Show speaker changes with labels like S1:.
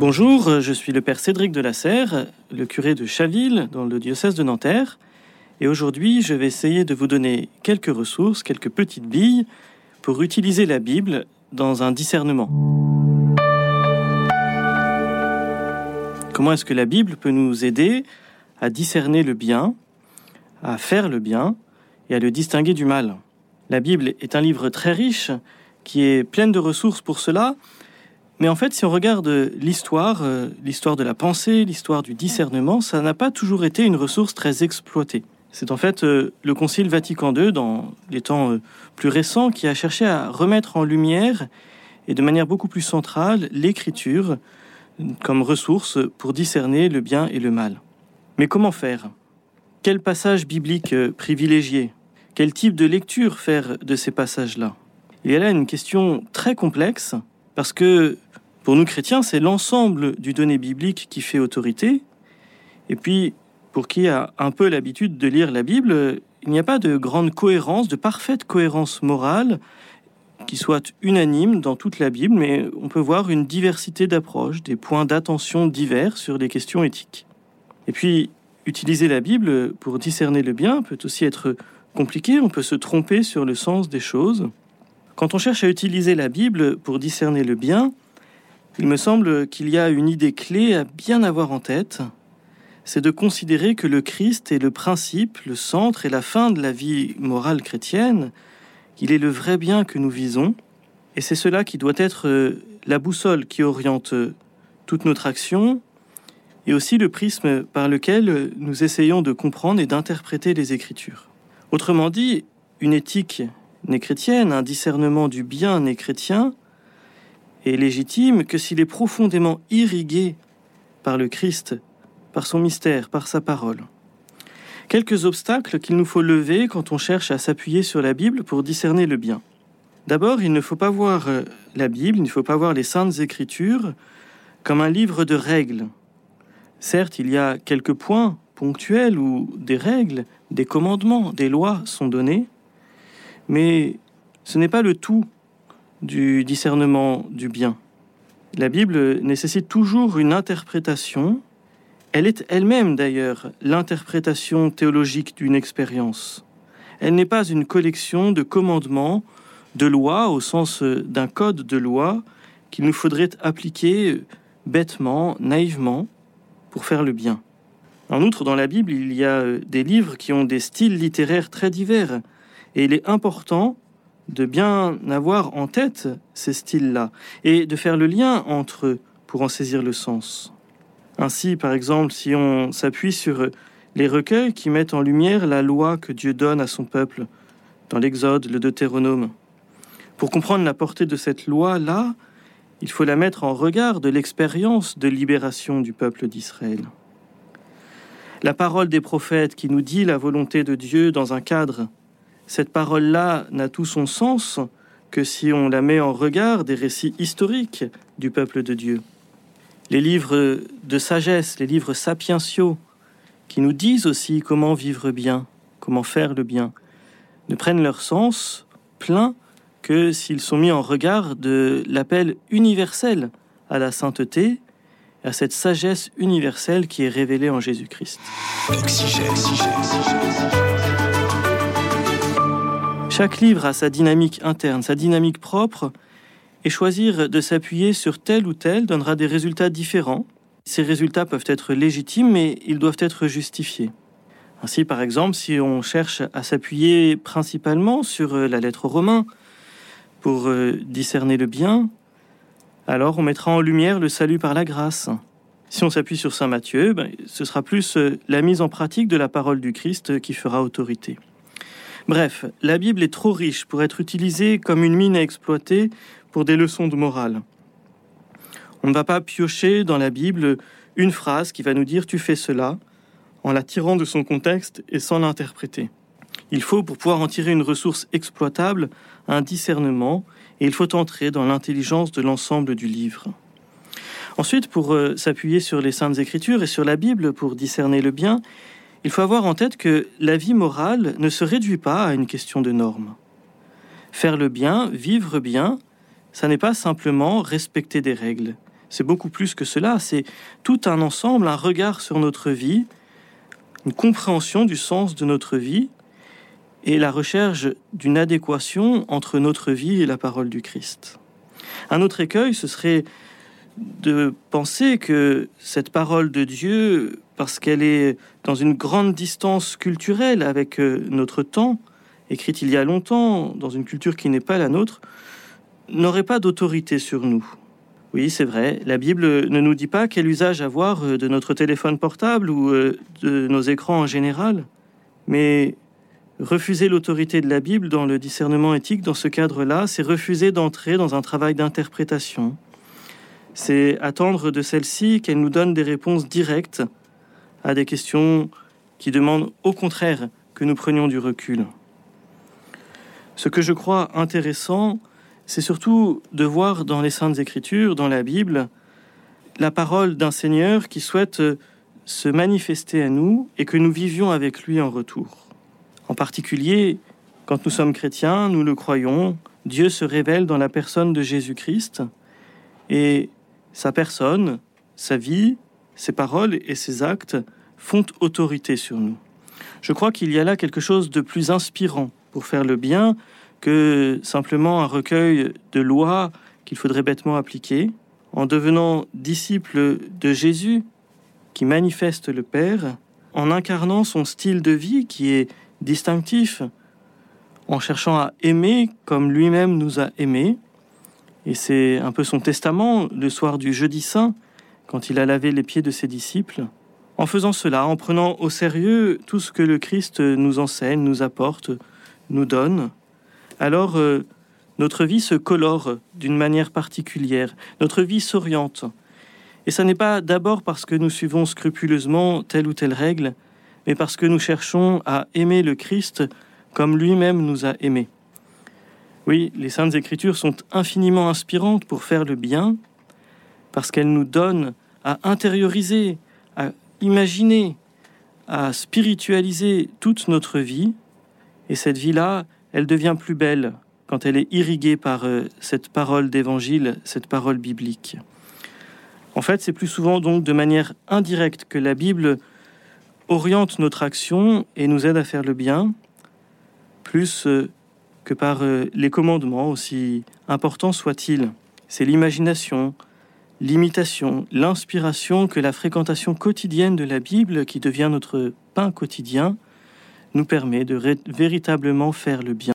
S1: Bonjour, je suis le père Cédric de la Serre, le curé de Chaville dans le diocèse de Nanterre. Et aujourd'hui, je vais essayer de vous donner quelques ressources, quelques petites billes pour utiliser la Bible dans un discernement. Comment est-ce que la Bible peut nous aider à discerner le bien, à faire le bien et à le distinguer du mal? La Bible est un livre très riche qui est plein de ressources pour cela. Mais en fait, si on regarde l'histoire, euh, l'histoire de la pensée, l'histoire du discernement, ça n'a pas toujours été une ressource très exploitée. C'est en fait euh, le Concile Vatican II, dans les temps euh, plus récents, qui a cherché à remettre en lumière et de manière beaucoup plus centrale l'écriture comme ressource pour discerner le bien et le mal. Mais comment faire? Quel passage biblique privilégier? Quel type de lecture faire de ces passages-là? Il y a là une question très complexe parce que pour nous chrétiens, c'est l'ensemble du donné biblique qui fait autorité. Et puis, pour qui a un peu l'habitude de lire la Bible, il n'y a pas de grande cohérence, de parfaite cohérence morale qui soit unanime dans toute la Bible, mais on peut voir une diversité d'approches, des points d'attention divers sur les questions éthiques. Et puis, utiliser la Bible pour discerner le bien peut aussi être compliqué, on peut se tromper sur le sens des choses. Quand on cherche à utiliser la Bible pour discerner le bien, il me semble qu'il y a une idée clé à bien avoir en tête, c'est de considérer que le Christ est le principe, le centre et la fin de la vie morale chrétienne, qu'il est le vrai bien que nous visons, et c'est cela qui doit être euh, la boussole qui oriente euh, toute notre action, et aussi le prisme par lequel nous essayons de comprendre et d'interpréter les Écritures. Autrement dit, une éthique n'est chrétienne, un discernement du bien n'est chrétien, légitime que s'il est profondément irrigué par le Christ, par son mystère, par sa parole. Quelques obstacles qu'il nous faut lever quand on cherche à s'appuyer sur la Bible pour discerner le bien. D'abord, il ne faut pas voir euh, la Bible, il ne faut pas voir les saintes écritures comme un livre de règles. Certes, il y a quelques points ponctuels où des règles, des commandements, des lois sont donnés, mais ce n'est pas le tout du discernement du bien. La Bible nécessite toujours une interprétation. Elle est elle-même d'ailleurs l'interprétation théologique d'une expérience. Elle n'est pas une collection de commandements, de lois au sens d'un code de loi qu'il nous faudrait appliquer bêtement, naïvement, pour faire le bien. En outre, dans la Bible, il y a des livres qui ont des styles littéraires très divers, et il est important de bien avoir en tête ces styles-là et de faire le lien entre eux pour en saisir le sens. Ainsi, par exemple, si on s'appuie sur les recueils qui mettent en lumière la loi que Dieu donne à son peuple dans l'Exode, le Deutéronome, pour comprendre la portée de cette loi-là, il faut la mettre en regard de l'expérience de libération du peuple d'Israël. La parole des prophètes qui nous dit la volonté de Dieu dans un cadre cette parole-là n'a tout son sens que si on la met en regard des récits historiques du peuple de Dieu. Les livres de sagesse, les livres sapientiaux, qui nous disent aussi comment vivre bien, comment faire le bien, ne prennent leur sens plein que s'ils sont mis en regard de l'appel universel à la sainteté, à cette sagesse universelle qui est révélée en Jésus-Christ. Chaque livre a sa dynamique interne, sa dynamique propre, et choisir de s'appuyer sur tel ou tel donnera des résultats différents. Ces résultats peuvent être légitimes, mais ils doivent être justifiés. Ainsi, par exemple, si on cherche à s'appuyer principalement sur euh, la lettre romain pour euh, discerner le bien, alors on mettra en lumière le salut par la grâce. Si on s'appuie sur Saint Matthieu, ben, ce sera plus euh, la mise en pratique de la parole du Christ qui fera autorité. Bref, la Bible est trop riche pour être utilisée comme une mine à exploiter pour des leçons de morale. On ne va pas piocher dans la Bible une phrase qui va nous dire tu fais cela en la tirant de son contexte et sans l'interpréter. Il faut, pour pouvoir en tirer une ressource exploitable, un discernement et il faut entrer dans l'intelligence de l'ensemble du livre. Ensuite, pour euh, s'appuyer sur les saintes écritures et sur la Bible pour discerner le bien, il faut avoir en tête que la vie morale ne se réduit pas à une question de normes. Faire le bien, vivre bien, ça n'est pas simplement respecter des règles, C'est beaucoup plus que cela, c'est tout un ensemble, un regard sur notre vie, une compréhension du sens de notre vie et la recherche d'une adéquation entre notre vie et la parole du Christ. Un autre écueil, ce serait de penser que cette parole de Dieu, parce qu'elle est dans une grande distance culturelle avec euh, notre temps, écrite il y a longtemps, dans une culture qui n'est pas la nôtre, n'aurait pas d'autorité sur nous. Oui, c'est vrai, la Bible ne nous dit pas quel usage avoir euh, de notre téléphone portable ou euh, de nos écrans en général, mais refuser l'autorité de la Bible dans le discernement éthique, dans ce cadre-là, c'est refuser d'entrer dans un travail d'interprétation, c'est attendre de celle-ci qu'elle nous donne des réponses directes à des questions qui demandent au contraire que nous prenions du recul. Ce que je crois intéressant, c'est surtout de voir dans les Saintes Écritures, dans la Bible, la parole d'un Seigneur qui souhaite se manifester à nous et que nous vivions avec lui en retour. En particulier, quand nous sommes chrétiens, nous le croyons, Dieu se révèle dans la personne de Jésus-Christ et sa personne, sa vie, ses paroles et ses actes font autorité sur nous. Je crois qu'il y a là quelque chose de plus inspirant pour faire le bien que simplement un recueil de lois qu'il faudrait bêtement appliquer. En devenant disciple de Jésus, qui manifeste le Père, en incarnant son style de vie qui est distinctif, en cherchant à aimer comme lui-même nous a aimés, et c'est un peu son testament le soir du jeudi saint, quand il a lavé les pieds de ses disciples. En faisant cela, en prenant au sérieux tout ce que le Christ nous enseigne, nous apporte, nous donne, alors euh, notre vie se colore d'une manière particulière, notre vie s'oriente. Et ce n'est pas d'abord parce que nous suivons scrupuleusement telle ou telle règle, mais parce que nous cherchons à aimer le Christ comme lui-même nous a aimés. Oui, les saintes écritures sont infiniment inspirantes pour faire le bien, parce qu'elles nous donnent à intérioriser, à imaginer, à spiritualiser toute notre vie. Et cette vie-là, elle devient plus belle quand elle est irriguée par euh, cette parole d'évangile, cette parole biblique. En fait, c'est plus souvent donc de manière indirecte que la Bible oriente notre action et nous aide à faire le bien, plus euh, que par euh, les commandements, aussi importants soient-ils. C'est l'imagination, l'imitation, l'inspiration que la fréquentation quotidienne de la Bible, qui devient notre pain quotidien, nous permet de véritablement faire le bien.